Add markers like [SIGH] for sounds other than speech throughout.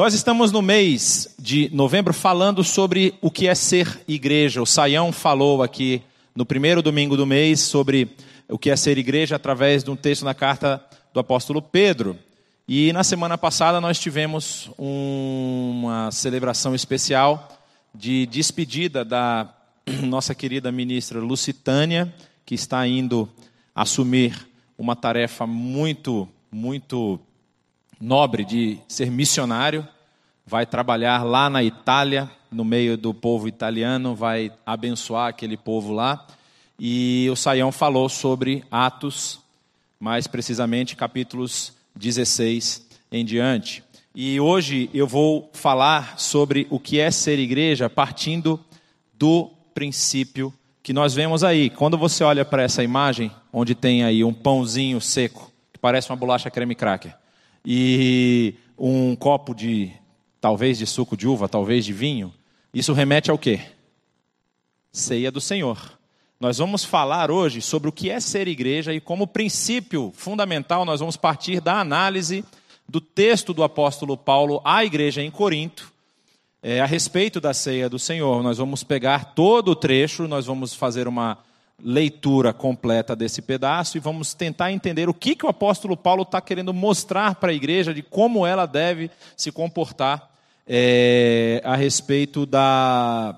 Nós estamos no mês de novembro falando sobre o que é ser igreja. O Saião falou aqui no primeiro domingo do mês sobre o que é ser igreja através de um texto na carta do apóstolo Pedro. E na semana passada nós tivemos uma celebração especial de despedida da [CLEARS THROAT] nossa querida ministra Lucitânia, que está indo assumir uma tarefa muito, muito nobre de ser missionário, vai trabalhar lá na Itália, no meio do povo italiano, vai abençoar aquele povo lá. E o Saião falou sobre Atos, mais precisamente capítulos 16 em diante. E hoje eu vou falar sobre o que é ser igreja partindo do princípio que nós vemos aí. Quando você olha para essa imagem, onde tem aí um pãozinho seco, que parece uma bolacha creme cracker, e um copo de, talvez de suco de uva, talvez de vinho, isso remete ao quê? Ceia do Senhor. Nós vamos falar hoje sobre o que é ser igreja e como princípio fundamental nós vamos partir da análise do texto do apóstolo Paulo à igreja em Corinto, é, a respeito da ceia do Senhor. Nós vamos pegar todo o trecho, nós vamos fazer uma leitura completa desse pedaço e vamos tentar entender o que, que o apóstolo Paulo está querendo mostrar para a igreja de como ela deve se comportar é, a respeito da,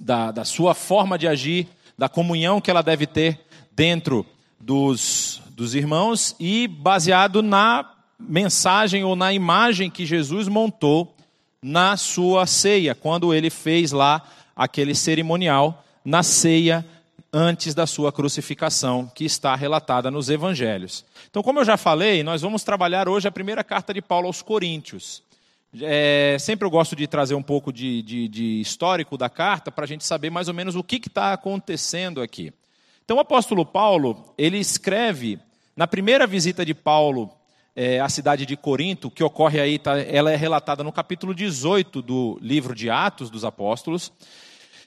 da, da sua forma de agir, da comunhão que ela deve ter dentro dos, dos irmãos e baseado na mensagem ou na imagem que Jesus montou na sua ceia, quando ele fez lá aquele cerimonial na ceia antes da sua crucificação, que está relatada nos evangelhos. Então, como eu já falei, nós vamos trabalhar hoje a primeira carta de Paulo aos Coríntios. É, sempre eu gosto de trazer um pouco de, de, de histórico da carta para a gente saber mais ou menos o que está acontecendo aqui. Então, o apóstolo Paulo, ele escreve, na primeira visita de Paulo é, à cidade de Corinto, que ocorre aí, tá, ela é relatada no capítulo 18 do livro de Atos dos Apóstolos.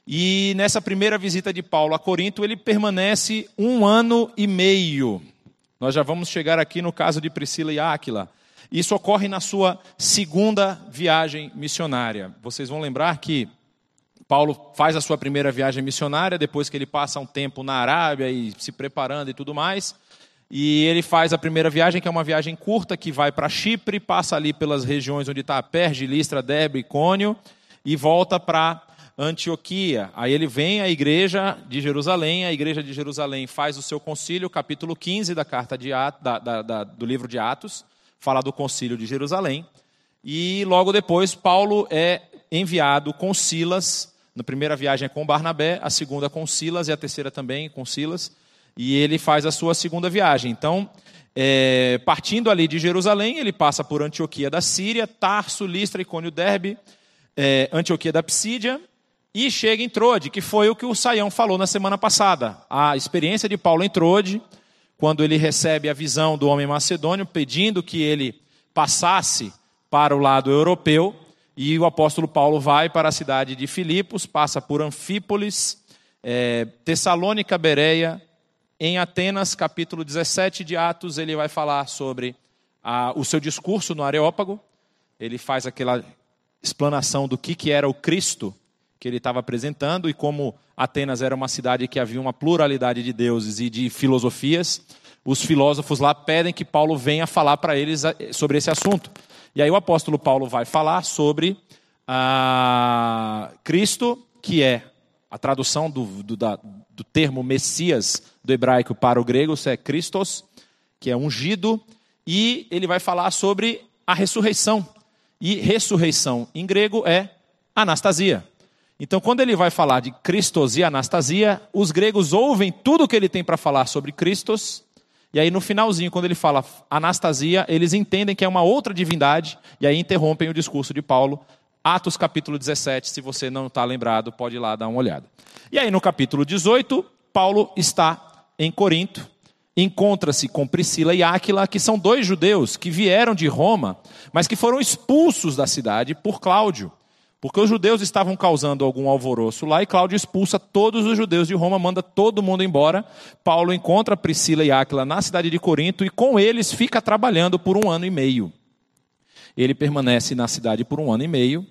E nessa primeira visita de Paulo a Corinto, ele permanece um ano e meio. Nós já vamos chegar aqui no caso de Priscila e Áquila. Isso ocorre na sua segunda viagem missionária. Vocês vão lembrar que Paulo faz a sua primeira viagem missionária, depois que ele passa um tempo na Arábia e se preparando e tudo mais. E ele faz a primeira viagem, que é uma viagem curta, que vai para Chipre, passa ali pelas regiões onde está Perge, Listra, Debre e Cônio, e volta para Antioquia. Aí ele vem à igreja de Jerusalém, a igreja de Jerusalém faz o seu concílio, capítulo 15 da carta de da, da, da, do livro de Atos, fala do concílio de Jerusalém. E logo depois, Paulo é enviado com Silas, na primeira viagem é com Barnabé, a segunda com Silas e a terceira também com Silas e ele faz a sua segunda viagem. Então, é, partindo ali de Jerusalém, ele passa por Antioquia da Síria, Tarso, Listra, Icônio, Derbe, é, Antioquia da Psídia, e chega em Trode, que foi o que o Saião falou na semana passada. A experiência de Paulo em Trode, quando ele recebe a visão do homem macedônio, pedindo que ele passasse para o lado europeu, e o apóstolo Paulo vai para a cidade de Filipos, passa por Anfípolis, é, Tessalônica, Bereia, em Atenas, capítulo 17 de Atos, ele vai falar sobre a, o seu discurso no Areópago. Ele faz aquela explanação do que, que era o Cristo que ele estava apresentando e como Atenas era uma cidade que havia uma pluralidade de deuses e de filosofias. Os filósofos lá pedem que Paulo venha falar para eles sobre esse assunto. E aí o apóstolo Paulo vai falar sobre a Cristo, que é a tradução do, do, da, do termo Messias do hebraico para o grego, é Christos, que é ungido, e ele vai falar sobre a ressurreição. E ressurreição em grego é anastasia. Então, quando ele vai falar de Christos e anastasia, os gregos ouvem tudo o que ele tem para falar sobre Christos, e aí no finalzinho, quando ele fala anastasia, eles entendem que é uma outra divindade, e aí interrompem o discurso de Paulo Atos capítulo 17, se você não está lembrado, pode ir lá dar uma olhada. E aí no capítulo 18, Paulo está em Corinto, encontra-se com Priscila e Áquila, que são dois judeus que vieram de Roma, mas que foram expulsos da cidade por Cláudio. Porque os judeus estavam causando algum alvoroço lá e Cláudio expulsa todos os judeus de Roma, manda todo mundo embora. Paulo encontra Priscila e Áquila na cidade de Corinto e com eles fica trabalhando por um ano e meio. Ele permanece na cidade por um ano e meio,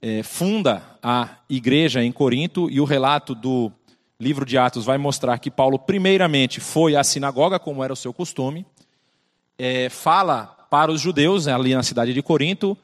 é, funda a igreja em Corinto, e o relato do livro de Atos vai mostrar que Paulo, primeiramente, foi à sinagoga, como era o seu costume, é, fala para os judeus ali na cidade de Corinto,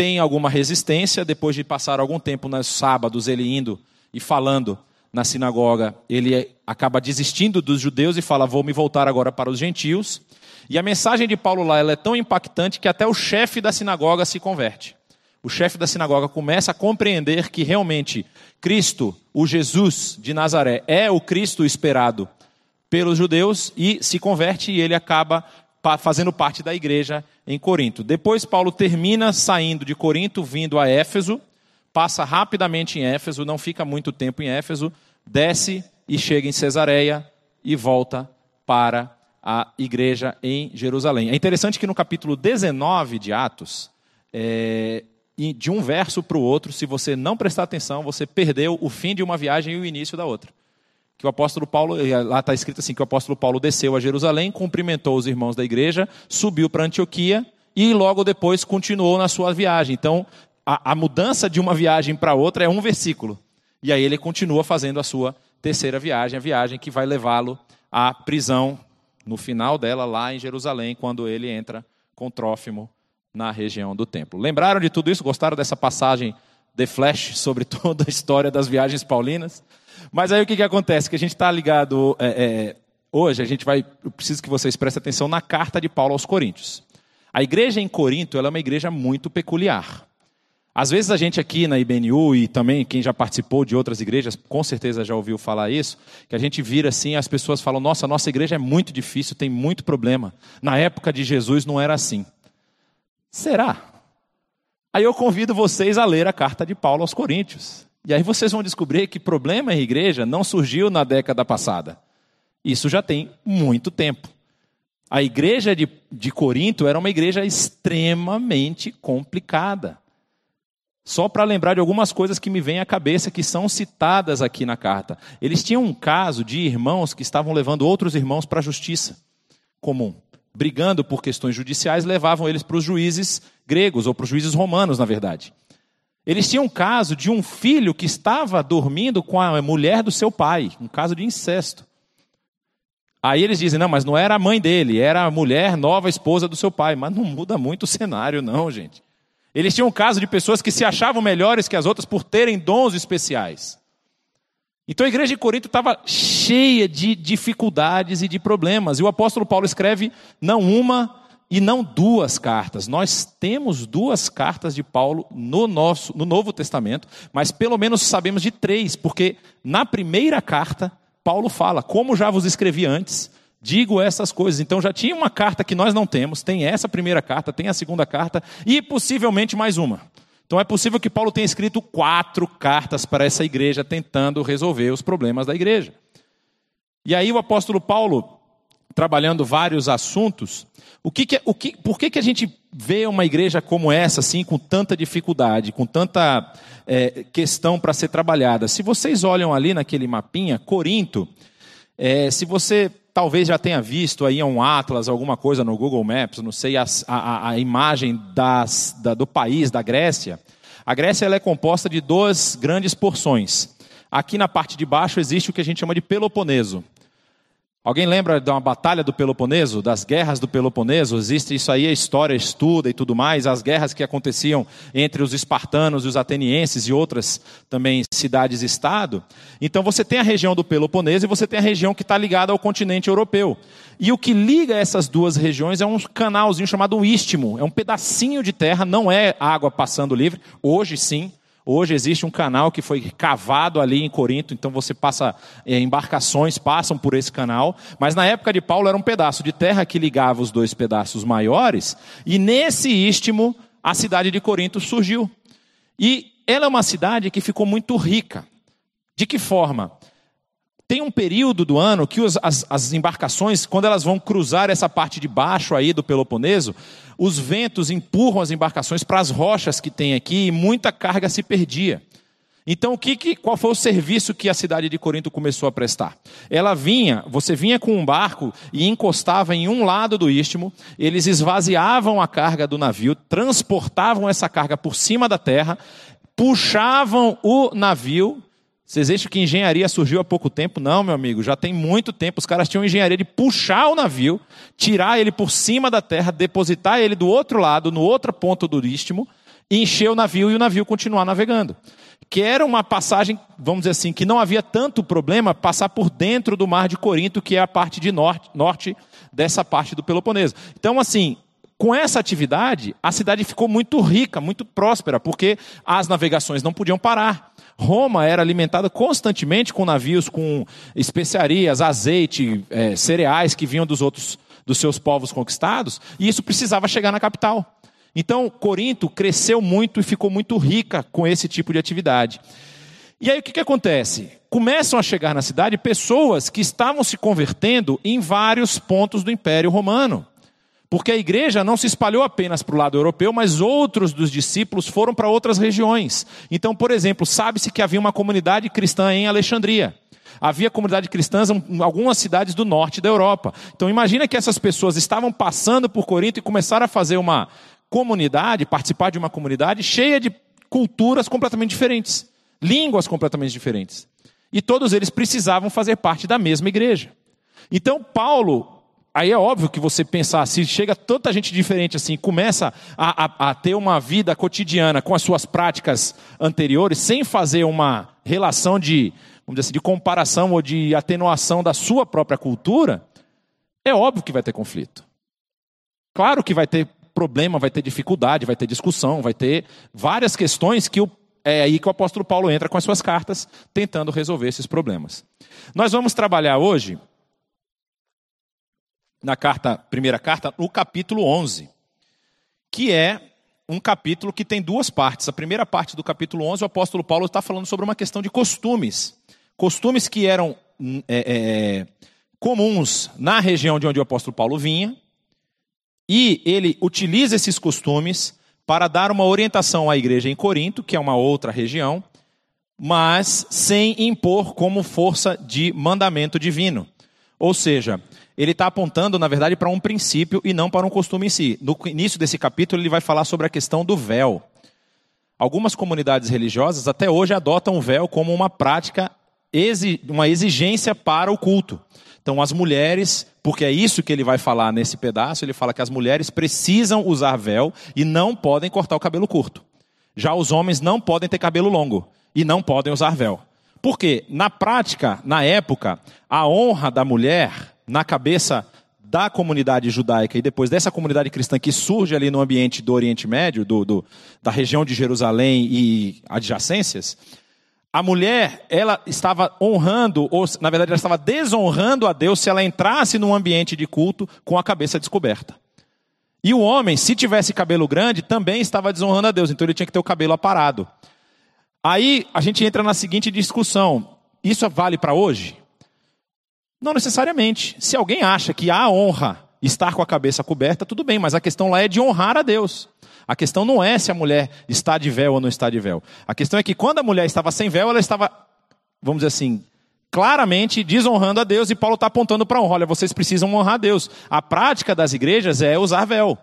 tem alguma resistência, depois de passar algum tempo nos sábados, ele indo e falando na sinagoga, ele acaba desistindo dos judeus e fala: Vou me voltar agora para os gentios. E a mensagem de Paulo lá é tão impactante que até o chefe da sinagoga se converte. O chefe da sinagoga começa a compreender que realmente Cristo, o Jesus de Nazaré, é o Cristo esperado pelos judeus e se converte e ele acaba fazendo parte da igreja em Corinto. Depois Paulo termina saindo de Corinto, vindo a Éfeso, passa rapidamente em Éfeso, não fica muito tempo em Éfeso, desce e chega em Cesareia e volta para a igreja em Jerusalém. É interessante que no capítulo 19 de Atos, é, de um verso para o outro, se você não prestar atenção, você perdeu o fim de uma viagem e o início da outra. Que o apóstolo Paulo, lá está escrito assim, que o apóstolo Paulo desceu a Jerusalém, cumprimentou os irmãos da igreja, subiu para Antioquia e logo depois continuou na sua viagem. Então, a, a mudança de uma viagem para outra é um versículo. E aí ele continua fazendo a sua terceira viagem, a viagem que vai levá-lo à prisão no final dela lá em Jerusalém, quando ele entra com Trófimo na região do templo. Lembraram de tudo isso? Gostaram dessa passagem de flash sobre [LAUGHS] toda a história das viagens paulinas? Mas aí o que, que acontece? Que a gente está ligado é, é, hoje, a gente vai, eu preciso que vocês prestem atenção na carta de Paulo aos Coríntios. A igreja em Corinto é uma igreja muito peculiar. Às vezes a gente aqui na IBNU e também quem já participou de outras igrejas, com certeza já ouviu falar isso, que a gente vira assim, as pessoas falam: "Nossa, nossa igreja é muito difícil, tem muito problema". Na época de Jesus não era assim. Será? Aí eu convido vocês a ler a carta de Paulo aos Coríntios. E aí vocês vão descobrir que problema em igreja não surgiu na década passada. Isso já tem muito tempo. A igreja de, de Corinto era uma igreja extremamente complicada. Só para lembrar de algumas coisas que me vêm à cabeça que são citadas aqui na carta. Eles tinham um caso de irmãos que estavam levando outros irmãos para a justiça comum. Brigando por questões judiciais, levavam eles para os juízes gregos, ou para os juízes romanos, na verdade. Eles tinham um caso de um filho que estava dormindo com a mulher do seu pai, um caso de incesto. Aí eles dizem: não, mas não era a mãe dele, era a mulher nova esposa do seu pai. Mas não muda muito o cenário, não, gente. Eles tinham um caso de pessoas que se achavam melhores que as outras por terem dons especiais. Então a igreja de Corinto estava cheia de dificuldades e de problemas. E o apóstolo Paulo escreve não uma e não duas cartas. Nós temos duas cartas de Paulo no nosso no Novo Testamento, mas pelo menos sabemos de três, porque na primeira carta Paulo fala: "Como já vos escrevi antes, digo essas coisas. Então já tinha uma carta que nós não temos, tem essa primeira carta, tem a segunda carta e possivelmente mais uma. Então é possível que Paulo tenha escrito quatro cartas para essa igreja tentando resolver os problemas da igreja. E aí o apóstolo Paulo, trabalhando vários assuntos, o que, que o que, por que, que a gente vê uma igreja como essa, assim, com tanta dificuldade, com tanta é, questão para ser trabalhada? Se vocês olham ali naquele mapinha, Corinto, é, se você talvez já tenha visto aí um atlas, alguma coisa no Google Maps, não sei, a, a, a imagem das, da, do país, da Grécia. A Grécia ela é composta de duas grandes porções. Aqui na parte de baixo existe o que a gente chama de Peloponeso. Alguém lembra uma batalha do Peloponeso, das guerras do Peloponeso? Existe isso aí, a história estuda e tudo mais, as guerras que aconteciam entre os espartanos e os atenienses e outras também cidades-estado. Então você tem a região do Peloponeso e você tem a região que está ligada ao continente europeu. E o que liga essas duas regiões é um canalzinho chamado istmo, é um pedacinho de terra, não é água passando livre, hoje sim, Hoje existe um canal que foi cavado ali em Corinto, então você passa, é, embarcações passam por esse canal, mas na época de Paulo era um pedaço de terra que ligava os dois pedaços maiores, e nesse istmo a cidade de Corinto surgiu. E ela é uma cidade que ficou muito rica. De que forma? Tem um período do ano que os, as, as embarcações, quando elas vão cruzar essa parte de baixo aí do Peloponeso, os ventos empurram as embarcações para as rochas que tem aqui e muita carga se perdia. Então, o que, que, qual foi o serviço que a cidade de Corinto começou a prestar? Ela vinha, você vinha com um barco e encostava em um lado do istmo, eles esvaziavam a carga do navio, transportavam essa carga por cima da terra, puxavam o navio. Vocês acham que engenharia surgiu há pouco tempo? Não, meu amigo, já tem muito tempo. Os caras tinham engenharia de puxar o navio, tirar ele por cima da terra, depositar ele do outro lado, no outro ponto do istmo, encher o navio e o navio continuar navegando que era uma passagem, vamos dizer assim, que não havia tanto problema passar por dentro do mar de Corinto, que é a parte de norte, norte dessa parte do Peloponeso. Então, assim, com essa atividade, a cidade ficou muito rica, muito próspera, porque as navegações não podiam parar. Roma era alimentada constantemente com navios com especiarias, azeite, é, cereais que vinham dos outros, dos seus povos conquistados, e isso precisava chegar na capital. Então, Corinto cresceu muito e ficou muito rica com esse tipo de atividade. E aí o que, que acontece? Começam a chegar na cidade pessoas que estavam se convertendo em vários pontos do Império Romano. Porque a igreja não se espalhou apenas para o lado europeu, mas outros dos discípulos foram para outras regiões. Então, por exemplo, sabe-se que havia uma comunidade cristã em Alexandria. Havia comunidade cristã em algumas cidades do norte da Europa. Então imagina que essas pessoas estavam passando por Corinto e começaram a fazer uma comunidade, participar de uma comunidade cheia de culturas completamente diferentes, línguas completamente diferentes. E todos eles precisavam fazer parte da mesma igreja. Então, Paulo, aí é óbvio que você pensar, se chega tanta gente diferente assim, começa a, a, a ter uma vida cotidiana com as suas práticas anteriores, sem fazer uma relação de, vamos dizer assim, de comparação ou de atenuação da sua própria cultura, é óbvio que vai ter conflito. Claro que vai ter problema, vai ter dificuldade, vai ter discussão, vai ter várias questões que o, é aí que o apóstolo Paulo entra com as suas cartas, tentando resolver esses problemas. Nós vamos trabalhar hoje, na carta, primeira carta, no capítulo 11, que é um capítulo que tem duas partes. A primeira parte do capítulo 11, o apóstolo Paulo está falando sobre uma questão de costumes. Costumes que eram é, é, comuns na região de onde o apóstolo Paulo vinha, e ele utiliza esses costumes para dar uma orientação à igreja em Corinto, que é uma outra região, mas sem impor como força de mandamento divino. Ou seja, ele está apontando, na verdade, para um princípio e não para um costume em si. No início desse capítulo, ele vai falar sobre a questão do véu. Algumas comunidades religiosas até hoje adotam o véu como uma prática, uma exigência para o culto. Então, as mulheres, porque é isso que ele vai falar nesse pedaço, ele fala que as mulheres precisam usar véu e não podem cortar o cabelo curto. Já os homens não podem ter cabelo longo e não podem usar véu. Por quê? Na prática, na época, a honra da mulher na cabeça da comunidade judaica e depois dessa comunidade cristã que surge ali no ambiente do Oriente Médio, do, do, da região de Jerusalém e adjacências, a mulher, ela estava honrando, ou na verdade ela estava desonrando a Deus se ela entrasse num ambiente de culto com a cabeça descoberta. E o homem, se tivesse cabelo grande, também estava desonrando a Deus, então ele tinha que ter o cabelo aparado. Aí a gente entra na seguinte discussão: isso vale para hoje? Não necessariamente. Se alguém acha que há honra estar com a cabeça coberta, tudo bem, mas a questão lá é de honrar a Deus. A questão não é se a mulher está de véu ou não está de véu. A questão é que quando a mulher estava sem véu, ela estava, vamos dizer assim, claramente desonrando a Deus e Paulo está apontando para honra. Olha, vocês precisam honrar a Deus. A prática das igrejas é usar véu.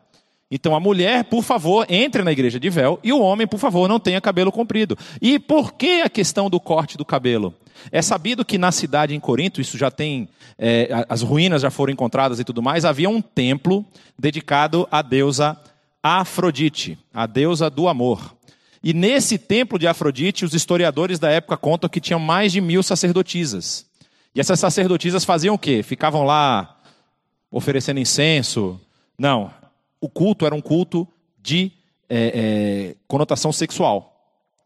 Então a mulher, por favor, entre na igreja de véu e o homem, por favor, não tenha cabelo comprido. E por que a questão do corte do cabelo? É sabido que na cidade em Corinto, isso já tem, é, as ruínas já foram encontradas e tudo mais, havia um templo dedicado à deusa Afrodite, a deusa do amor. E nesse templo de Afrodite, os historiadores da época contam que tinham mais de mil sacerdotisas. E essas sacerdotisas faziam o quê? Ficavam lá oferecendo incenso? Não. O culto era um culto de é, é, conotação sexual.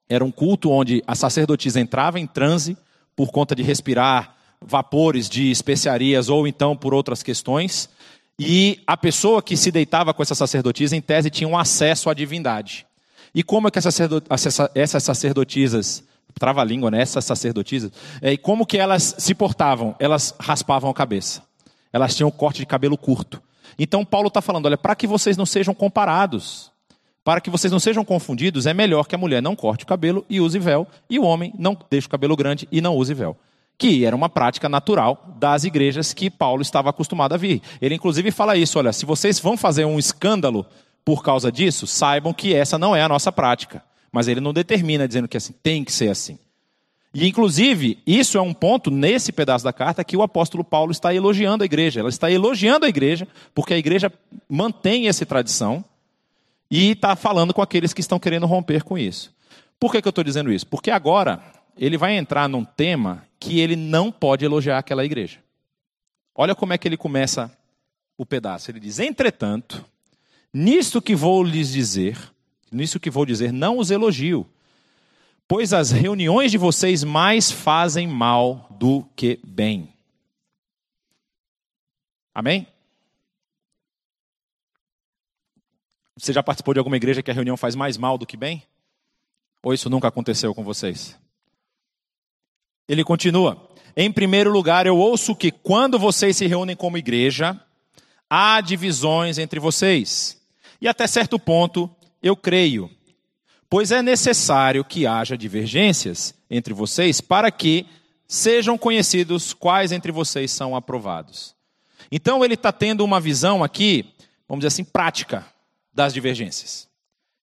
Era um culto onde a sacerdotisa entrava em transe por conta de respirar vapores de especiarias ou então por outras questões. E a pessoa que se deitava com essa sacerdotisa, em tese, tinha um acesso à divindade. E como é que essas sacerdotisas, trava a língua, né? Essas sacerdotisas, é, e como que elas se portavam? Elas raspavam a cabeça. Elas tinham um corte de cabelo curto. Então Paulo está falando, olha, para que vocês não sejam comparados Para que vocês não sejam confundidos, é melhor que a mulher não corte o cabelo e use véu, e o homem não deixe o cabelo grande e não use véu. Que era uma prática natural das igrejas que Paulo estava acostumado a vir. Ele, inclusive, fala isso: olha, se vocês vão fazer um escândalo por causa disso, saibam que essa não é a nossa prática. Mas ele não determina dizendo que assim, tem que ser assim. E, inclusive, isso é um ponto nesse pedaço da carta que o apóstolo Paulo está elogiando a igreja. Ela está elogiando a igreja, porque a igreja mantém essa tradição e está falando com aqueles que estão querendo romper com isso. Por que, que eu estou dizendo isso? Porque agora ele vai entrar num tema que ele não pode elogiar aquela igreja. Olha como é que ele começa o pedaço. Ele diz: Entretanto, nisto que vou lhes dizer, nisso que vou dizer, não os elogio pois as reuniões de vocês mais fazem mal do que bem. Amém? Você já participou de alguma igreja que a reunião faz mais mal do que bem? Ou isso nunca aconteceu com vocês? Ele continua: Em primeiro lugar, eu ouço que quando vocês se reúnem como igreja, há divisões entre vocês. E até certo ponto, eu creio pois é necessário que haja divergências entre vocês para que sejam conhecidos quais entre vocês são aprovados. Então ele está tendo uma visão aqui, vamos dizer assim, prática das divergências.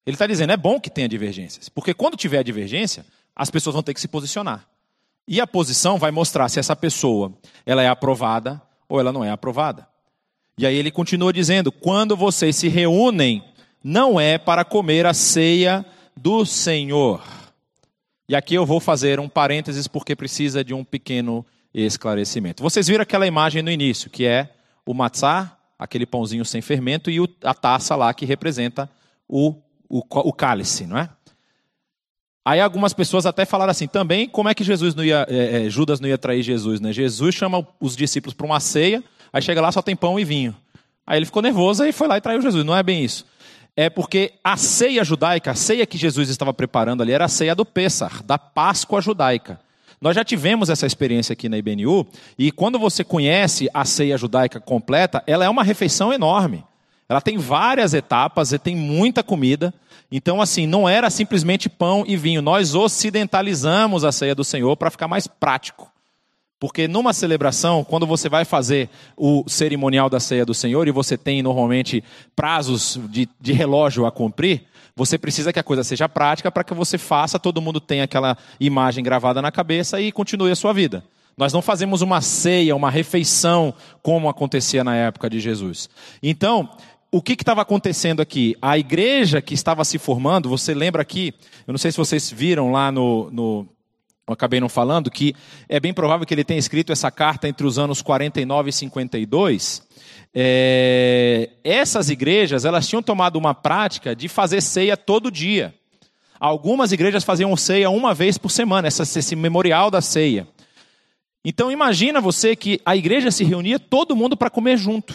Ele está dizendo, é bom que tenha divergências, porque quando tiver divergência, as pessoas vão ter que se posicionar. E a posição vai mostrar se essa pessoa ela é aprovada ou ela não é aprovada. E aí ele continua dizendo: quando vocês se reúnem, não é para comer a ceia do Senhor. E aqui eu vou fazer um parênteses porque precisa de um pequeno esclarecimento. Vocês viram aquela imagem no início, que é o matzá, aquele pãozinho sem fermento, e a taça lá que representa o, o, o cálice, não é? Aí algumas pessoas até falaram assim, também como é que Jesus não ia, é, Judas não ia trair Jesus, né? Jesus chama os discípulos para uma ceia, aí chega lá só tem pão e vinho. Aí ele ficou nervoso e foi lá e traiu Jesus. Não é bem isso é porque a ceia judaica, a ceia que Jesus estava preparando ali, era a ceia do Pêssar, da Páscoa judaica. Nós já tivemos essa experiência aqui na IBNU, e quando você conhece a ceia judaica completa, ela é uma refeição enorme. Ela tem várias etapas, e tem muita comida. Então, assim, não era simplesmente pão e vinho. Nós ocidentalizamos a ceia do Senhor para ficar mais prático. Porque numa celebração, quando você vai fazer o cerimonial da ceia do Senhor e você tem normalmente prazos de, de relógio a cumprir, você precisa que a coisa seja prática para que você faça, todo mundo tenha aquela imagem gravada na cabeça e continue a sua vida. Nós não fazemos uma ceia, uma refeição como acontecia na época de Jesus. Então, o que estava acontecendo aqui? A igreja que estava se formando, você lembra aqui, eu não sei se vocês viram lá no, no eu acabei não falando, que é bem provável que ele tenha escrito essa carta entre os anos 49 e 52. É, essas igrejas, elas tinham tomado uma prática de fazer ceia todo dia. Algumas igrejas faziam ceia uma vez por semana, essa, esse memorial da ceia. Então imagina você que a igreja se reunia todo mundo para comer junto.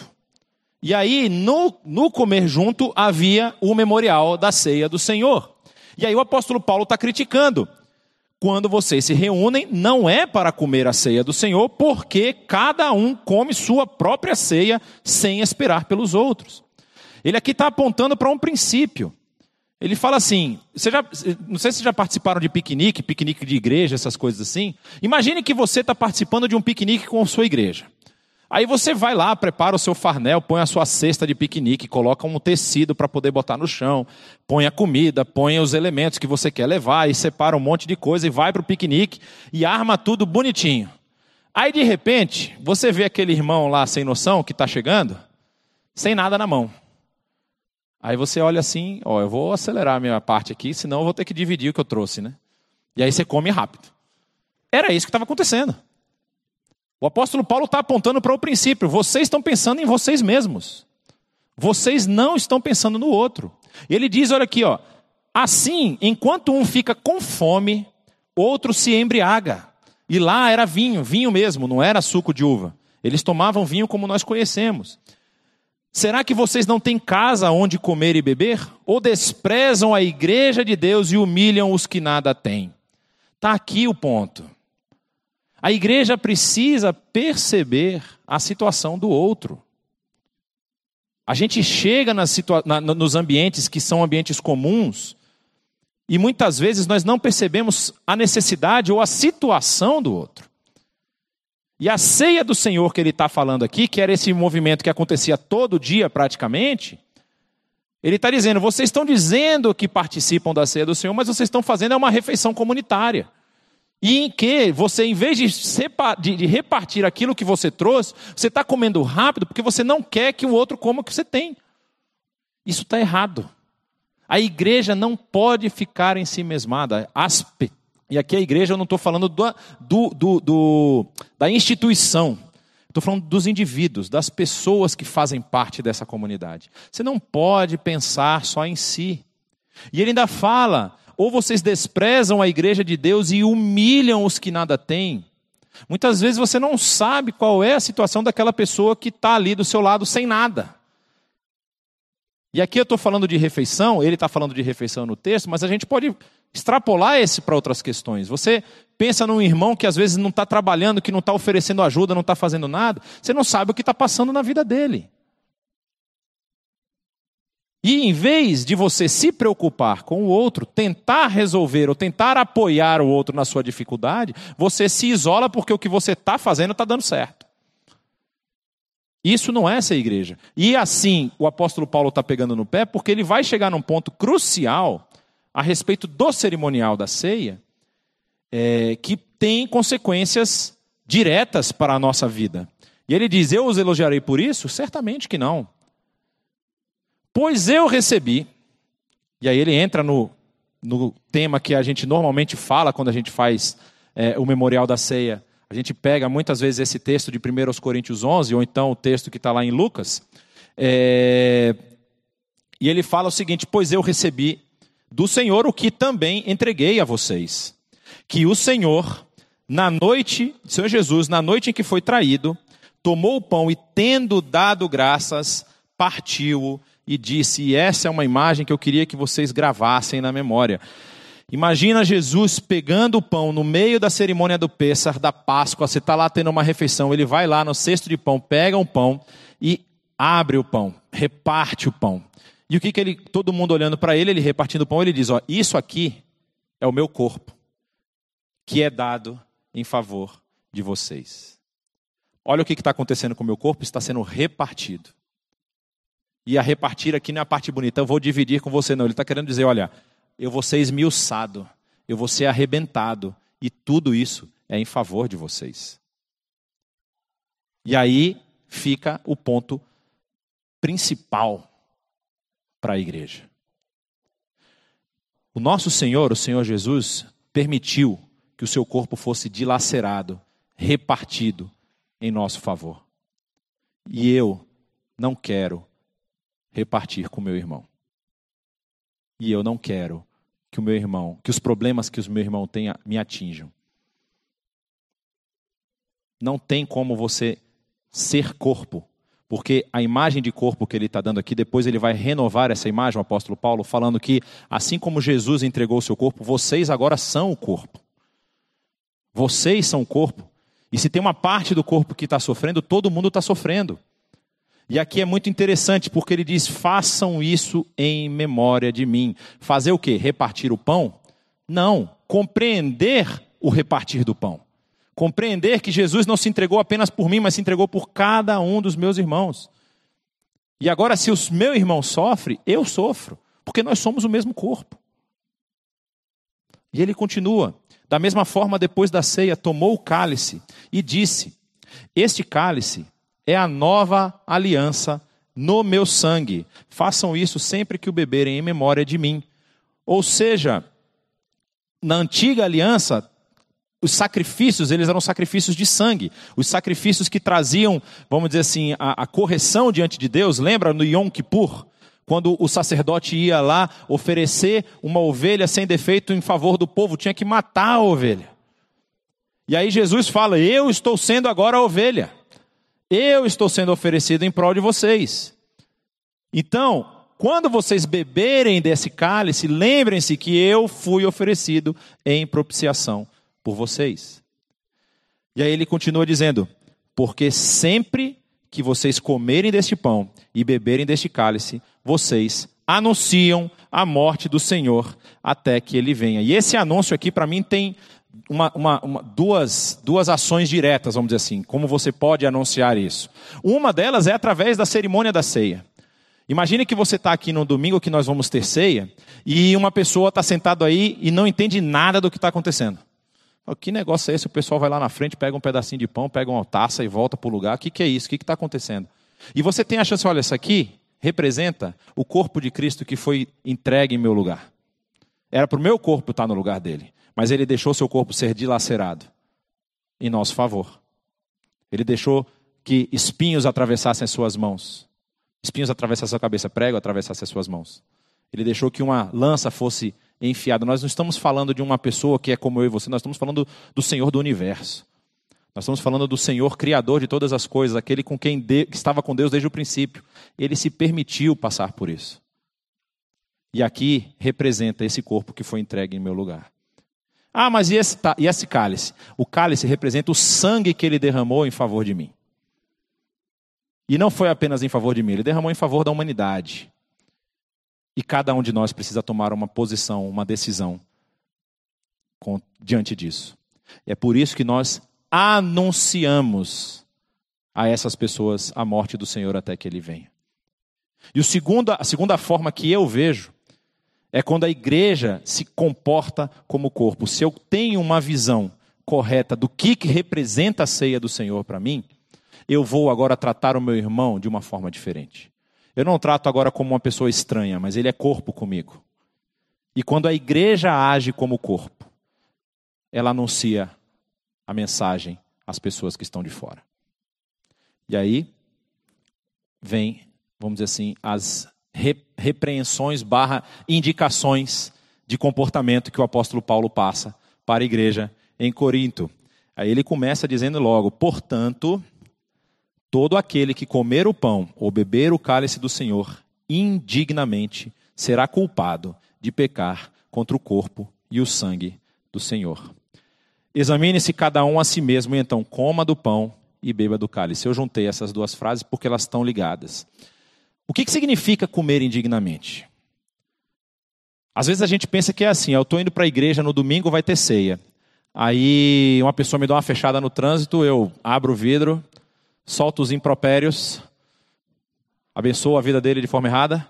E aí, no, no comer junto, havia o memorial da ceia do Senhor. E aí o apóstolo Paulo está criticando quando vocês se reúnem, não é para comer a ceia do Senhor, porque cada um come sua própria ceia sem esperar pelos outros. Ele aqui está apontando para um princípio. Ele fala assim: você já, não sei se já participaram de piquenique, piquenique de igreja, essas coisas assim. Imagine que você está participando de um piquenique com sua igreja. Aí você vai lá, prepara o seu farnel, põe a sua cesta de piquenique, coloca um tecido para poder botar no chão, põe a comida, põe os elementos que você quer levar e separa um monte de coisa e vai para o piquenique e arma tudo bonitinho. Aí de repente, você vê aquele irmão lá sem noção que está chegando, sem nada na mão. Aí você olha assim, ó, eu vou acelerar a minha parte aqui, senão eu vou ter que dividir o que eu trouxe, né? E aí você come rápido. Era isso que estava acontecendo. O apóstolo Paulo está apontando para o princípio: vocês estão pensando em vocês mesmos. Vocês não estão pensando no outro. Ele diz: olha aqui, ó. Assim, enquanto um fica com fome, outro se embriaga. E lá era vinho, vinho mesmo, não era suco de uva. Eles tomavam vinho como nós conhecemos. Será que vocês não têm casa onde comer e beber? Ou desprezam a igreja de Deus e humilham os que nada têm? Está aqui o ponto. A igreja precisa perceber a situação do outro. A gente chega na, nos ambientes que são ambientes comuns e muitas vezes nós não percebemos a necessidade ou a situação do outro. E a ceia do Senhor que ele está falando aqui, que era esse movimento que acontecia todo dia praticamente, ele está dizendo: vocês estão dizendo que participam da ceia do Senhor, mas vocês estão fazendo é uma refeição comunitária. E em que você, em vez de, de repartir aquilo que você trouxe, você está comendo rápido porque você não quer que o outro coma o que você tem. Isso está errado. A igreja não pode ficar em si mesmada. Aspe. E aqui a igreja eu não estou falando do, do, do, do, da instituição. Estou falando dos indivíduos, das pessoas que fazem parte dessa comunidade. Você não pode pensar só em si. E ele ainda fala: ou vocês desprezam a igreja de Deus e humilham os que nada têm. Muitas vezes você não sabe qual é a situação daquela pessoa que está ali do seu lado sem nada. E aqui eu estou falando de refeição, ele está falando de refeição no texto, mas a gente pode extrapolar esse para outras questões. Você pensa num irmão que às vezes não está trabalhando, que não está oferecendo ajuda, não está fazendo nada, você não sabe o que está passando na vida dele. E em vez de você se preocupar com o outro, tentar resolver ou tentar apoiar o outro na sua dificuldade, você se isola porque o que você está fazendo está dando certo. Isso não é ser igreja. E assim, o apóstolo Paulo está pegando no pé, porque ele vai chegar num ponto crucial a respeito do cerimonial da ceia, é, que tem consequências diretas para a nossa vida. E ele diz: Eu os elogiarei por isso? Certamente que não. Pois eu recebi, e aí ele entra no, no tema que a gente normalmente fala quando a gente faz é, o memorial da ceia a gente pega muitas vezes esse texto de 1 Coríntios 11, ou então o texto que está lá em Lucas, é... e ele fala o seguinte: Pois eu recebi do Senhor o que também entreguei a vocês. Que o Senhor, na noite, Senhor Jesus, na noite em que foi traído, tomou o pão e, tendo dado graças, partiu e disse: E essa é uma imagem que eu queria que vocês gravassem na memória. Imagina Jesus pegando o pão no meio da cerimônia do Pêssar, da Páscoa, você está lá tendo uma refeição, ele vai lá no cesto de pão, pega um pão e abre o pão, reparte o pão. E o que, que ele, todo mundo olhando para ele, ele repartindo o pão, ele diz: ó, isso aqui é o meu corpo, que é dado em favor de vocês. Olha o que está acontecendo com o meu corpo, está sendo repartido. E a repartir aqui não é parte bonita, eu vou dividir com você, não. Ele está querendo dizer: olha, eu vou ser esmiuçado, eu vou ser arrebentado, e tudo isso é em favor de vocês. E aí fica o ponto principal para a igreja. O nosso Senhor, o Senhor Jesus, permitiu que o seu corpo fosse dilacerado, repartido em nosso favor. E eu não quero repartir com meu irmão. E eu não quero que o meu irmão, que os problemas que o meu irmão tenha me atinjam. Não tem como você ser corpo, porque a imagem de corpo que ele está dando aqui, depois ele vai renovar essa imagem, o apóstolo Paulo, falando que assim como Jesus entregou o seu corpo, vocês agora são o corpo. Vocês são o corpo. E se tem uma parte do corpo que está sofrendo, todo mundo está sofrendo. E aqui é muito interessante porque ele diz: façam isso em memória de mim. Fazer o quê? Repartir o pão? Não. Compreender o repartir do pão. Compreender que Jesus não se entregou apenas por mim, mas se entregou por cada um dos meus irmãos. E agora, se o meu irmão sofre, eu sofro, porque nós somos o mesmo corpo. E ele continua: da mesma forma, depois da ceia, tomou o cálice e disse: Este cálice é a nova aliança no meu sangue. Façam isso sempre que o beberem em memória de mim. Ou seja, na antiga aliança, os sacrifícios, eles eram sacrifícios de sangue. Os sacrifícios que traziam, vamos dizer assim, a, a correção diante de Deus. Lembra no Yom Kippur? Quando o sacerdote ia lá oferecer uma ovelha sem defeito em favor do povo, tinha que matar a ovelha. E aí Jesus fala: Eu estou sendo agora a ovelha. Eu estou sendo oferecido em prol de vocês. Então, quando vocês beberem desse cálice, lembrem-se que eu fui oferecido em propiciação por vocês. E aí ele continua dizendo: Porque sempre que vocês comerem deste pão e beberem deste cálice, vocês anunciam a morte do Senhor até que ele venha. E esse anúncio aqui, para mim, tem uma, uma, uma, duas, duas ações diretas, vamos dizer assim, como você pode anunciar isso. Uma delas é através da cerimônia da ceia. Imagine que você está aqui no domingo que nós vamos ter ceia e uma pessoa está sentada aí e não entende nada do que está acontecendo. Que negócio é esse? O pessoal vai lá na frente, pega um pedacinho de pão, pega uma taça e volta para o lugar. O que, que é isso? O que está acontecendo? E você tem a chance, olha, isso aqui representa o corpo de Cristo que foi entregue em meu lugar. Era para o meu corpo estar no lugar dele, mas ele deixou seu corpo ser dilacerado em nosso favor. Ele deixou que espinhos atravessassem as suas mãos, espinhos atravessassem a sua cabeça, prego atravessassem as suas mãos. Ele deixou que uma lança fosse enfiada. Nós não estamos falando de uma pessoa que é como eu e você, nós estamos falando do Senhor do universo. Nós estamos falando do Senhor criador de todas as coisas, aquele com quem de, que estava com Deus desde o princípio. Ele se permitiu passar por isso. E aqui representa esse corpo que foi entregue em meu lugar. Ah, mas e esse, e esse cálice? O cálice representa o sangue que ele derramou em favor de mim. E não foi apenas em favor de mim, ele derramou em favor da humanidade. E cada um de nós precisa tomar uma posição, uma decisão com, diante disso. E é por isso que nós anunciamos a essas pessoas a morte do Senhor até que ele venha. E o segundo, a segunda forma que eu vejo é quando a igreja se comporta como corpo. Se eu tenho uma visão correta do que, que representa a ceia do Senhor para mim, eu vou agora tratar o meu irmão de uma forma diferente. Eu não trato agora como uma pessoa estranha, mas ele é corpo comigo. E quando a igreja age como corpo, ela anuncia a mensagem às pessoas que estão de fora. E aí vem, vamos dizer assim, as repreensões barra indicações de comportamento que o apóstolo Paulo passa para a igreja em Corinto. Aí ele começa dizendo logo: portanto, todo aquele que comer o pão ou beber o cálice do Senhor indignamente será culpado de pecar contra o corpo e o sangue do Senhor. Examine-se cada um a si mesmo, e então coma do pão e beba do cálice. Eu juntei essas duas frases porque elas estão ligadas. O que, que significa comer indignamente? Às vezes a gente pensa que é assim: eu estou indo para a igreja no domingo, vai ter ceia. Aí uma pessoa me dá uma fechada no trânsito, eu abro o vidro, solto os impropérios, abençoo a vida dele de forma errada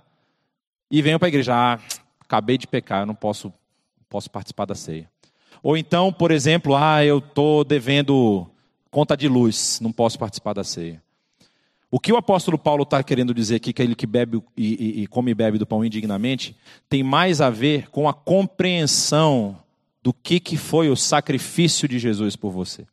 e venho para a igreja. Ah, acabei de pecar, eu não posso, posso participar da ceia. Ou então, por exemplo, ah, eu estou devendo conta de luz, não posso participar da ceia. O que o apóstolo Paulo está querendo dizer aqui, que ele que bebe e, e, e come e bebe do pão indignamente, tem mais a ver com a compreensão do que, que foi o sacrifício de Jesus por você.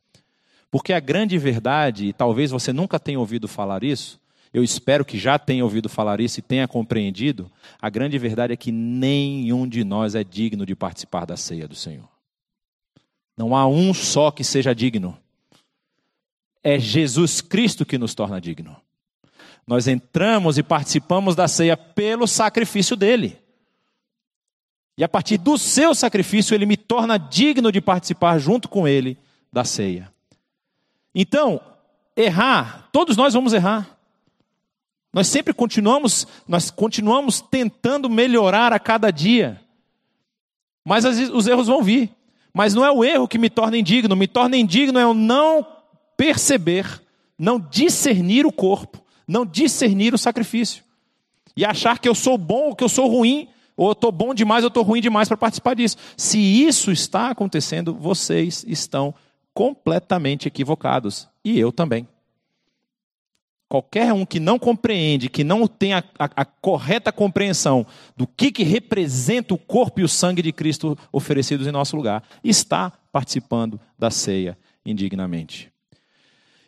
Porque a grande verdade, e talvez você nunca tenha ouvido falar isso, eu espero que já tenha ouvido falar isso e tenha compreendido, a grande verdade é que nenhum de nós é digno de participar da ceia do Senhor. Não há um só que seja digno. É Jesus Cristo que nos torna digno. Nós entramos e participamos da ceia pelo sacrifício dele. E a partir do seu sacrifício, ele me torna digno de participar junto com ele da ceia. Então, errar, todos nós vamos errar. Nós sempre continuamos, nós continuamos tentando melhorar a cada dia. Mas os erros vão vir. Mas não é o erro que me torna indigno, me torna indigno é eu não perceber, não discernir o corpo, não discernir o sacrifício. E achar que eu sou bom ou que eu sou ruim, ou eu estou bom demais ou estou ruim demais para participar disso. Se isso está acontecendo, vocês estão completamente equivocados. E eu também. Qualquer um que não compreende, que não tem a, a, a, correta compreensão do que, que representa o corpo e o sangue de Cristo oferecidos em nosso lugar, está participando da ceia indignamente.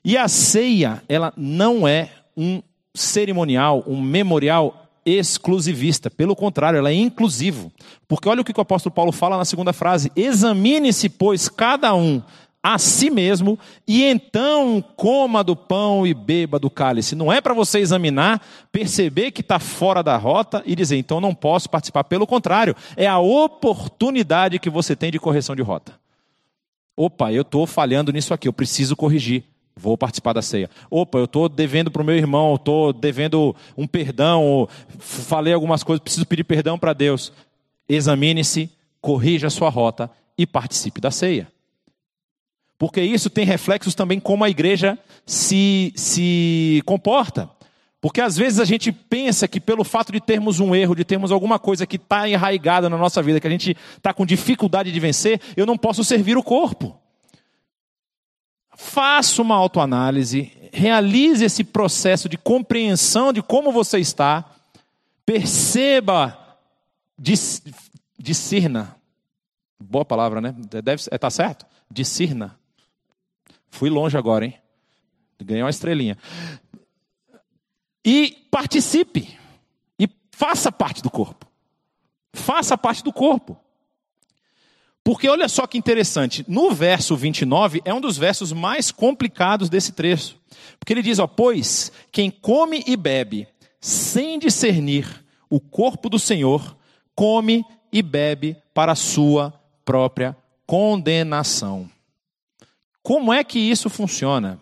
E a ceia, ela não é um cerimonial, um memorial exclusivista. Pelo contrário, ela é inclusivo. Porque olha o que o apóstolo Paulo fala na segunda frase: examine-se, pois, cada um a si mesmo, e então coma do pão e beba do cálice. Não é para você examinar, perceber que está fora da rota e dizer, então não posso participar. Pelo contrário, é a oportunidade que você tem de correção de rota. Opa, eu estou falhando nisso aqui, eu preciso corrigir. Vou participar da ceia. Opa, eu estou devendo para o meu irmão, estou devendo um perdão, falei algumas coisas, preciso pedir perdão para Deus. Examine-se, corrija a sua rota e participe da ceia. Porque isso tem reflexos também como a igreja se, se comporta. Porque às vezes a gente pensa que pelo fato de termos um erro, de termos alguma coisa que está enraigada na nossa vida, que a gente está com dificuldade de vencer, eu não posso servir o corpo. Faça uma autoanálise, realize esse processo de compreensão de como você está, perceba, discirna. Boa palavra, né? Deve, é, tá certo? Discirna. Fui longe agora, hein? Ganhei uma estrelinha. E participe. E faça parte do corpo. Faça parte do corpo. Porque olha só que interessante, no verso 29 é um dos versos mais complicados desse trecho. Porque ele diz, ó, pois quem come e bebe sem discernir o corpo do Senhor, come e bebe para a sua própria condenação. Como é que isso funciona?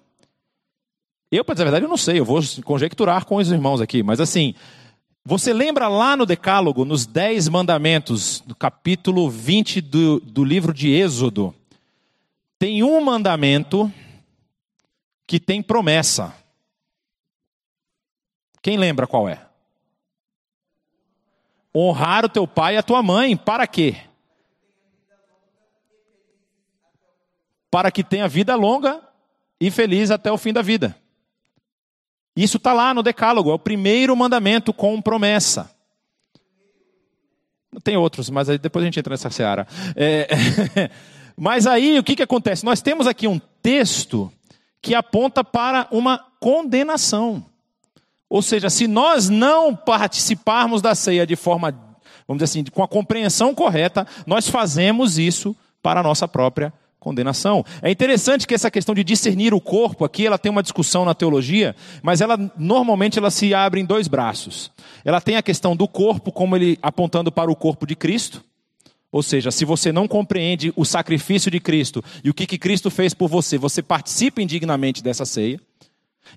Eu, para dizer a verdade, eu não sei, eu vou conjecturar com os irmãos aqui, mas assim, você lembra lá no Decálogo, nos Dez Mandamentos, no capítulo 20 do, do livro de Êxodo, tem um mandamento que tem promessa. Quem lembra qual é? Honrar o teu pai e a tua mãe, para quê? Para que tenha vida longa e feliz até o fim da vida. Isso está lá no Decálogo, é o primeiro mandamento com promessa. Tem outros, mas depois a gente entra nessa seara. É, [LAUGHS] mas aí o que, que acontece? Nós temos aqui um texto que aponta para uma condenação. Ou seja, se nós não participarmos da ceia de forma, vamos dizer assim, com a compreensão correta, nós fazemos isso para a nossa própria condenação. É interessante que essa questão de discernir o corpo aqui, ela tem uma discussão na teologia, mas ela normalmente ela se abre em dois braços. Ela tem a questão do corpo como ele apontando para o corpo de Cristo. Ou seja, se você não compreende o sacrifício de Cristo e o que, que Cristo fez por você, você participa indignamente dessa ceia.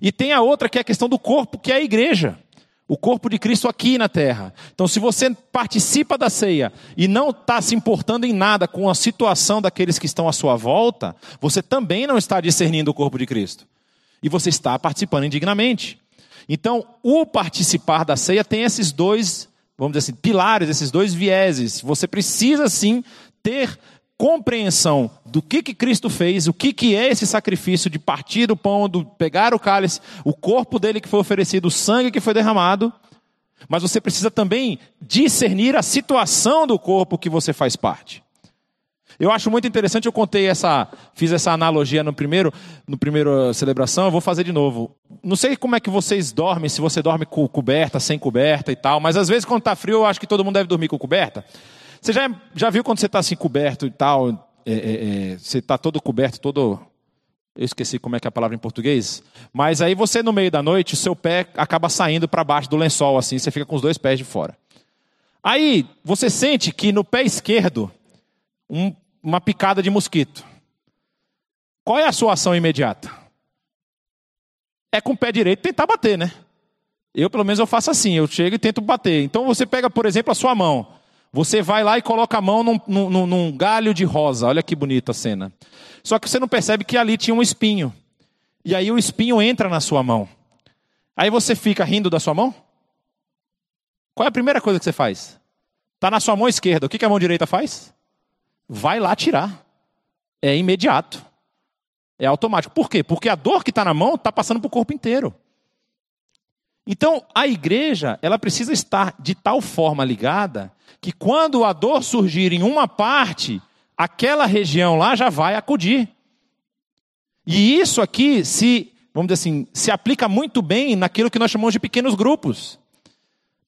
E tem a outra que é a questão do corpo, que é a igreja. O corpo de Cristo aqui na terra. Então, se você participa da ceia e não está se importando em nada com a situação daqueles que estão à sua volta, você também não está discernindo o corpo de Cristo. E você está participando indignamente. Então, o participar da ceia tem esses dois, vamos dizer assim, pilares, esses dois vieses. Você precisa sim ter compreensão do que, que Cristo fez, o que, que é esse sacrifício de partir o pão, do pegar o cálice, o corpo dele que foi oferecido, o sangue que foi derramado, mas você precisa também discernir a situação do corpo que você faz parte. Eu acho muito interessante, eu contei essa, fiz essa analogia no primeiro, no primeiro celebração, eu vou fazer de novo. Não sei como é que vocês dormem, se você dorme com coberta, sem coberta e tal, mas às vezes quando está frio, eu acho que todo mundo deve dormir com coberta. Você já, já viu quando você está assim coberto e tal, é, é, é, você está todo coberto, todo. Eu esqueci como é que é a palavra em português. Mas aí você, no meio da noite, o seu pé acaba saindo para baixo do lençol, assim, você fica com os dois pés de fora. Aí você sente que no pé esquerdo, um, uma picada de mosquito. Qual é a sua ação imediata? É com o pé direito tentar bater, né? Eu, pelo menos, eu faço assim, eu chego e tento bater. Então você pega, por exemplo, a sua mão. Você vai lá e coloca a mão num, num, num galho de rosa. Olha que bonita a cena. Só que você não percebe que ali tinha um espinho. E aí o espinho entra na sua mão. Aí você fica rindo da sua mão? Qual é a primeira coisa que você faz? Está na sua mão esquerda. O que, que a mão direita faz? Vai lá tirar. É imediato. É automático. Por quê? Porque a dor que está na mão está passando para o corpo inteiro. Então, a igreja, ela precisa estar de tal forma ligada que quando a dor surgir em uma parte, aquela região lá já vai acudir. E isso aqui se, vamos dizer assim, se aplica muito bem naquilo que nós chamamos de pequenos grupos.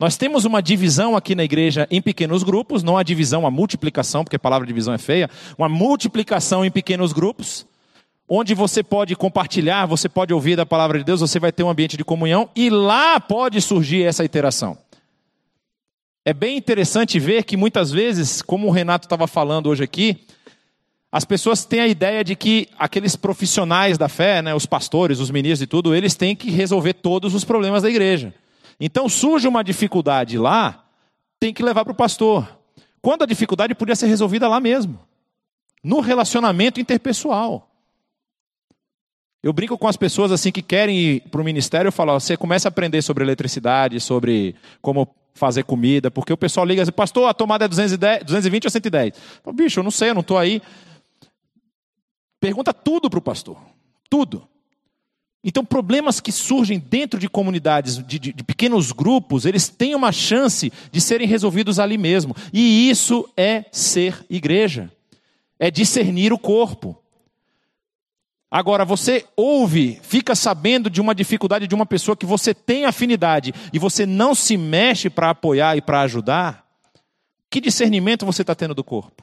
Nós temos uma divisão aqui na igreja em pequenos grupos, não a divisão, a multiplicação, porque a palavra divisão é feia, uma multiplicação em pequenos grupos, onde você pode compartilhar, você pode ouvir da palavra de Deus, você vai ter um ambiente de comunhão e lá pode surgir essa interação. É bem interessante ver que muitas vezes, como o Renato estava falando hoje aqui, As pessoas têm a ideia de que aqueles profissionais da fé, né, os pastores, os ministros e tudo, eles têm que resolver todos os problemas da igreja. Então surge uma dificuldade lá, tem que levar para o pastor. Quando a dificuldade podia ser resolvida lá mesmo, no relacionamento interpessoal. Eu brinco com as pessoas assim que querem ir para o ministério, eu falo, você começa a aprender sobre eletricidade, sobre como fazer comida, porque o pessoal liga assim, pastor, a tomada é 210, 220 ou 110? Falo, Bicho, eu não sei, eu não estou aí. Pergunta tudo para o pastor. Tudo. Então, problemas que surgem dentro de comunidades, de, de, de, pequenos grupos, eles têm uma chance de serem resolvidos ali mesmo. E isso é ser igreja. É discernir o corpo. Agora, você ouve, fica sabendo de uma dificuldade de uma pessoa que você tem afinidade e você não se mexe para apoiar e para ajudar. Que discernimento você está tendo do corpo?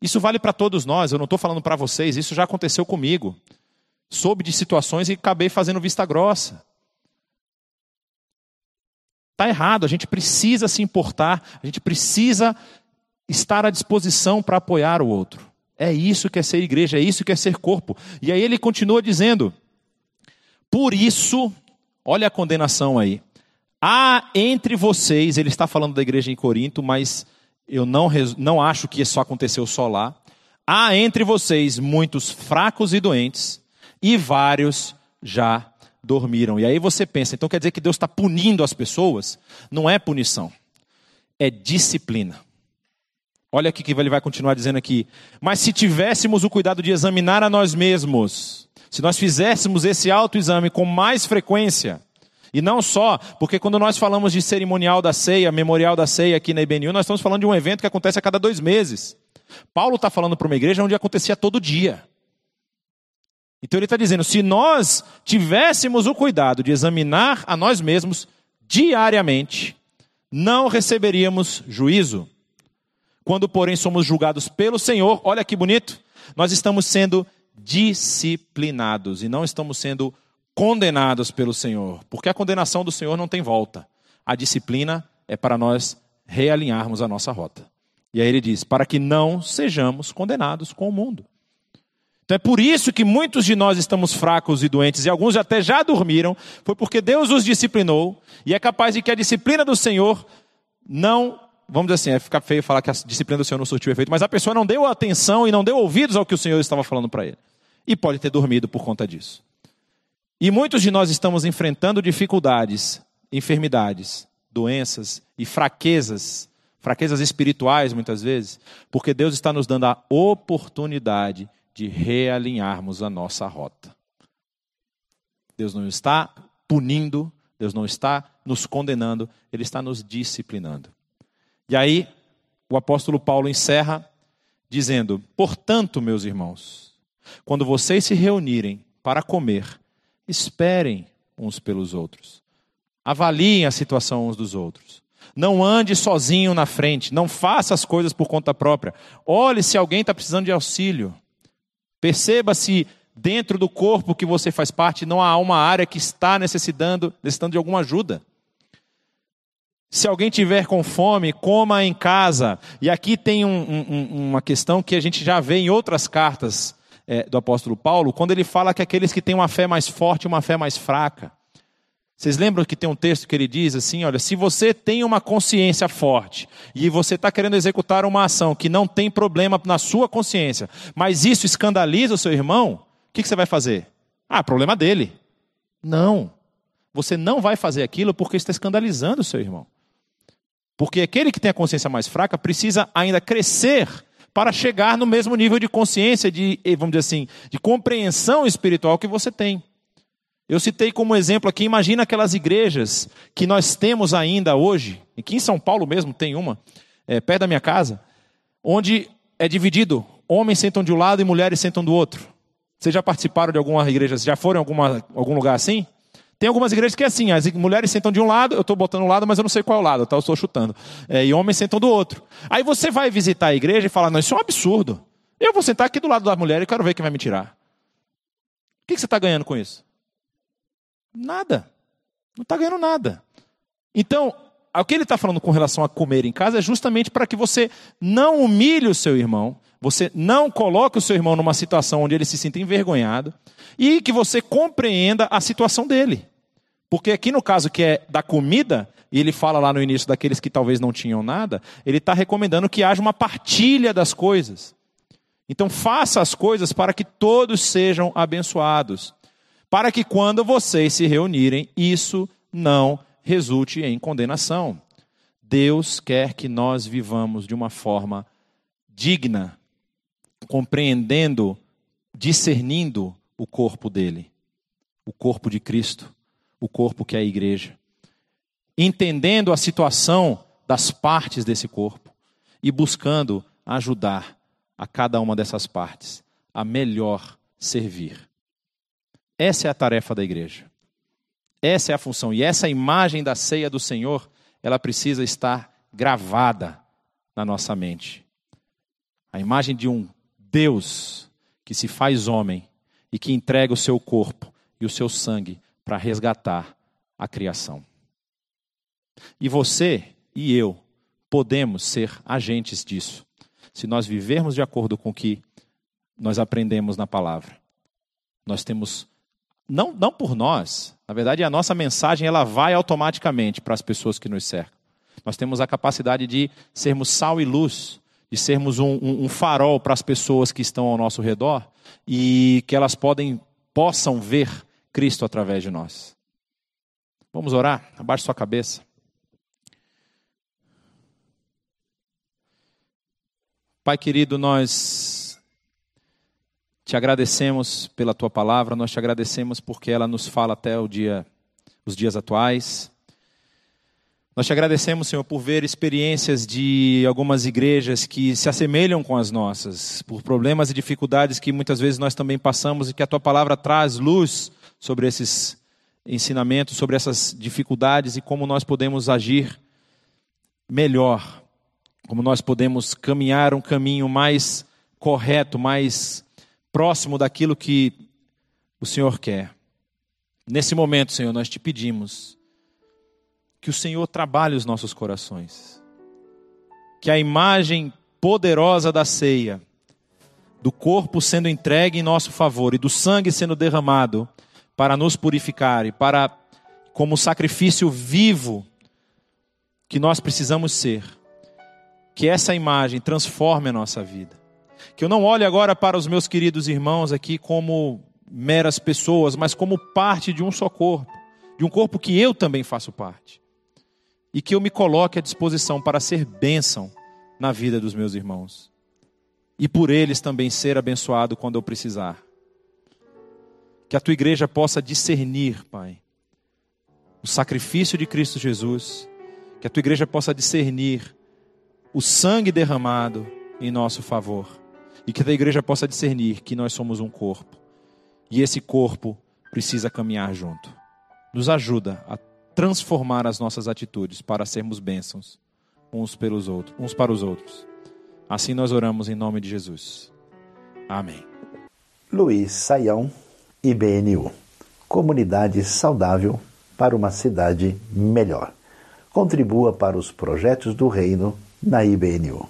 Isso vale para todos nós, eu não estou falando para vocês, isso já aconteceu comigo. Soube de situações e acabei fazendo vista grossa. Está errado, a gente precisa se importar, a gente precisa estar à disposição para apoiar o outro. É isso que é ser igreja, é isso que é ser corpo. E aí ele continua dizendo: Por isso, olha a condenação aí. Há entre vocês, ele está falando da igreja em Corinto, mas eu não, não acho que isso aconteceu só lá. Há entre vocês muitos fracos e doentes, e vários já dormiram. E aí você pensa, então quer dizer que Deus está punindo as pessoas? Não é punição, é disciplina. Olha aqui que ele vai continuar dizendo aqui. Mas se tivéssemos o cuidado de examinar a nós mesmos, se nós fizéssemos esse autoexame com mais frequência, e não só, porque quando nós falamos de cerimonial da ceia, memorial da ceia aqui na IBNU, nós estamos falando de um evento que acontece a cada dois meses. Paulo está falando para uma igreja onde acontecia todo dia. Então ele está dizendo: se nós tivéssemos o cuidado de examinar a nós mesmos diariamente, não receberíamos juízo. Quando, porém, somos julgados pelo Senhor, olha que bonito, nós estamos sendo disciplinados e não estamos sendo condenados pelo Senhor, porque a condenação do Senhor não tem volta. A disciplina é para nós realinharmos a nossa rota. E aí ele diz: para que não sejamos condenados com o mundo. Então é por isso que muitos de nós estamos fracos e doentes, e alguns até já dormiram, foi porque Deus os disciplinou, e é capaz de que a disciplina do Senhor não, vamos dizer assim, é ficar feio falar que a disciplina do Senhor não surtiu efeito, mas a pessoa não deu atenção e não deu ouvidos ao que o Senhor estava falando para ele. E pode ter dormido por conta disso. E muitos de nós estamos enfrentando dificuldades, enfermidades, doenças e fraquezas, fraquezas espirituais muitas vezes, porque Deus está nos dando a oportunidade de realinharmos a nossa rota. Deus não está punindo, Deus não está nos condenando, Ele está nos disciplinando. E aí, o apóstolo Paulo encerra dizendo: Portanto, meus irmãos, quando vocês se reunirem para comer, Esperem uns pelos outros. Avaliem a situação uns dos outros. Não ande sozinho na frente. Não faça as coisas por conta própria. Olhe se alguém está precisando de auxílio. Perceba se dentro do corpo que você faz parte não há uma área que está necessitando, necessitando de alguma ajuda. Se alguém tiver com fome, coma em casa. E aqui tem um, um, uma questão que a gente já vê em outras cartas é, do apóstolo Paulo, quando ele fala que aqueles que têm uma fé mais forte e uma fé mais fraca. Vocês lembram que tem um texto que ele diz assim: olha, se você tem uma consciência forte e você está querendo executar uma ação que não tem problema na sua consciência, mas isso escandaliza o seu irmão, o que, que você vai fazer? Ah, problema dele. Não. Você não vai fazer aquilo porque está escandalizando o seu irmão. Porque aquele que tem a consciência mais fraca precisa ainda crescer para chegar no mesmo nível de consciência, de, eh, vamos dizer assim, de compreensão espiritual que você tem. Eu citei como exemplo aqui, imagina aquelas igrejas que nós temos ainda hoje, aqui em São Paulo mesmo tem uma, é, perto da minha casa, onde é dividido, homens sentam de um lado e mulheres sentam do outro. Vocês já participaram de alguma igreja, já foram em alguma, algum lugar assim? Tem algumas igrejas que é assim, as mulheres sentam de um lado, eu estou botando um lado, mas eu não sei qual é o lado, tá? eu estou chutando. É, e homens sentam do outro. Aí você vai visitar a igreja e fala, não, isso é um absurdo. Eu vou sentar aqui do lado da mulher e quero ver quem vai me tirar. O que, que você está ganhando com isso? Nada. Não está ganhando nada. Então, o que ele está falando com relação a comer em casa é justamente para que você não humilhe o seu irmão, você não coloque o seu irmão numa situação onde ele se sinta envergonhado e que você compreenda a situação dele. Porque aqui no caso que é da comida, e ele fala lá no início daqueles que talvez não tinham nada, ele está recomendando que haja uma partilha das coisas. Então faça as coisas para que todos sejam abençoados, para que quando vocês se reunirem, isso não resulte em condenação. Deus quer que nós vivamos de uma forma digna, compreendendo, discernindo o corpo dele, o corpo de Cristo, o corpo que é a igreja, entendendo a situação das partes desse corpo e buscando ajudar a cada uma dessas partes a melhor servir. Essa é a tarefa da igreja. Essa é a função. E essa imagem da ceia do Senhor, ela precisa estar gravada na nossa mente. A imagem de um Deus que se faz homem e que entrega o seu corpo e o seu sangue para resgatar a criação. E você e eu podemos ser agentes disso, se nós vivermos de acordo com o que nós aprendemos na palavra. Nós temos não, não por nós, na verdade a nossa mensagem ela vai automaticamente para as pessoas que nos cercam. Nós temos a capacidade de sermos sal e luz de sermos um, um, um farol para as pessoas que estão ao nosso redor e que elas podem, possam ver Cristo através de nós. Vamos orar? Abaixe sua cabeça. Pai querido, nós te agradecemos pela tua palavra, nós te agradecemos porque ela nos fala até o dia, os dias atuais. Nós te agradecemos, Senhor, por ver experiências de algumas igrejas que se assemelham com as nossas, por problemas e dificuldades que muitas vezes nós também passamos e que a tua palavra traz luz sobre esses ensinamentos, sobre essas dificuldades e como nós podemos agir melhor, como nós podemos caminhar um caminho mais correto, mais próximo daquilo que o Senhor quer. Nesse momento, Senhor, nós te pedimos que o Senhor trabalhe os nossos corações. Que a imagem poderosa da ceia, do corpo sendo entregue em nosso favor e do sangue sendo derramado para nos purificar e para, como sacrifício vivo que nós precisamos ser, que essa imagem transforme a nossa vida. Que eu não olhe agora para os meus queridos irmãos aqui como meras pessoas, mas como parte de um só corpo, de um corpo que eu também faço parte e que eu me coloque à disposição para ser bênção na vida dos meus irmãos e por eles também ser abençoado quando eu precisar. Que a tua igreja possa discernir, Pai, o sacrifício de Cristo Jesus, que a tua igreja possa discernir o sangue derramado em nosso favor e que a tua igreja possa discernir que nós somos um corpo e esse corpo precisa caminhar junto. Nos ajuda a transformar as nossas atitudes para sermos bênçãos uns pelos outros, uns para os outros. Assim nós oramos em nome de Jesus. Amém. Luiz Saião, IBNU. Comunidade saudável para uma cidade melhor. Contribua para os projetos do reino na IBNU.